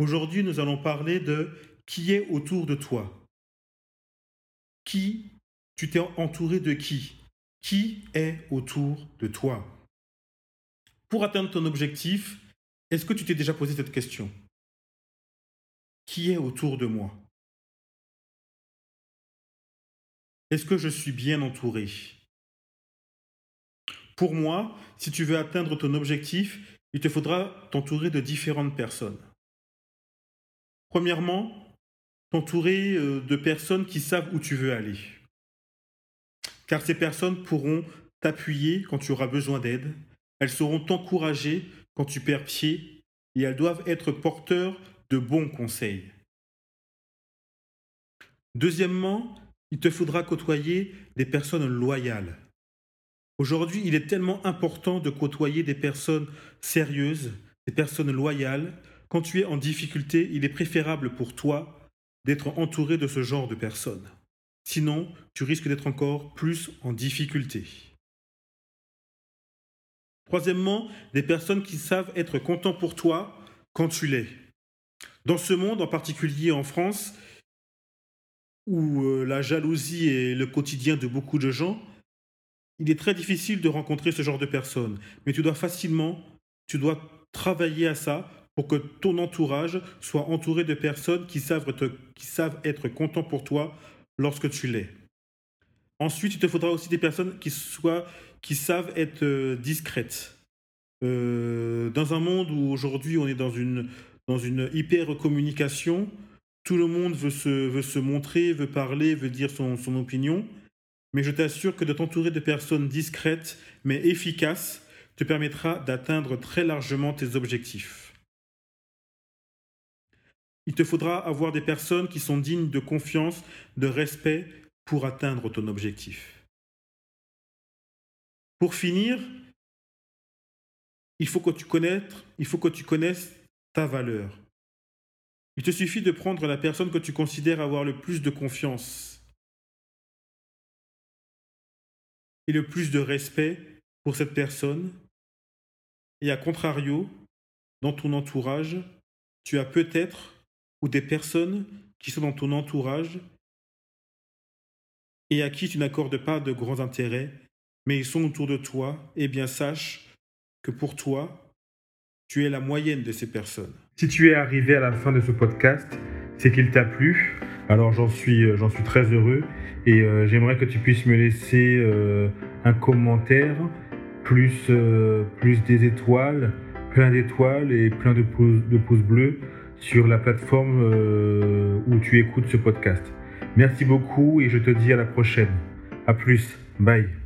Aujourd'hui, nous allons parler de qui est autour de toi. Qui, tu t'es entouré de qui? Qui est autour de toi? Pour atteindre ton objectif, est-ce que tu t'es déjà posé cette question? Qui est autour de moi? Est-ce que je suis bien entouré? Pour moi, si tu veux atteindre ton objectif, il te faudra t'entourer de différentes personnes. Premièrement, t'entourer euh, de personnes qui savent où tu veux aller. Car ces personnes pourront t'appuyer quand tu auras besoin d'aide, elles sauront t'encourager quand tu perds pied, et elles doivent être porteurs de bons conseils. Deuxièmement, il te faudra côtoyer des personnes loyales. Aujourd'hui, il est tellement important de côtoyer des personnes sérieuses, des personnes loyales, quand tu es en difficulté, il est préférable pour toi d'être entouré de ce genre de personnes. Sinon, tu risques d'être encore plus en difficulté. Troisièmement, des personnes qui savent être contents pour toi quand tu l'es. Dans ce monde, en particulier en France, où euh, la jalousie est le quotidien de beaucoup de gens, il est très difficile de rencontrer ce genre de personnes. Mais tu dois facilement, tu dois travailler à ça pour que ton entourage soit entouré de personnes qui savent, être contents pour toi lorsque tu l'es. Ensuite, il te faudra aussi des personnes qui, soient, qui savent être euh, discrètes. Euh, dans un monde où aujourd'hui on est dans une, dans une hyper communication, tout le monde veut se, veut se montrer, veut parler, veut dire son opinion. Mais je t'assure que de t'entourer de personnes discrètes mais efficaces te permettra d'atteindre très largement tes objectifs il te faudra avoir des personnes qui sont dignes de confiance, de respect pour atteindre ton objectif. Pour finir, il faut que tu connaisses, ta valeur. Il te suffit de prendre la personne que tu considères avoir le plus de confiance et le plus de respect pour cette personne. Et à contrario, dans ton entourage, tu as peut-être ou des personnes qui sont dans ton entourage et à qui tu n'accordes pas de grands intérêts, mais ils sont autour de toi, eh bien sache que pour toi, tu es la moyenne de ces personnes. Si tu es arrivé à la fin de ce podcast, c'est qu'il t'a plu. Alors j'en suis, euh, suis très heureux et euh, j'aimerais que tu puisses me laisser euh, un commentaire, plus, plus des étoiles, plein d'étoiles et plein de de pouces bleus sur la plateforme euh, où tu écoutes ce podcast. Merci beaucoup et je te dis à la prochaine. À plus. Bye.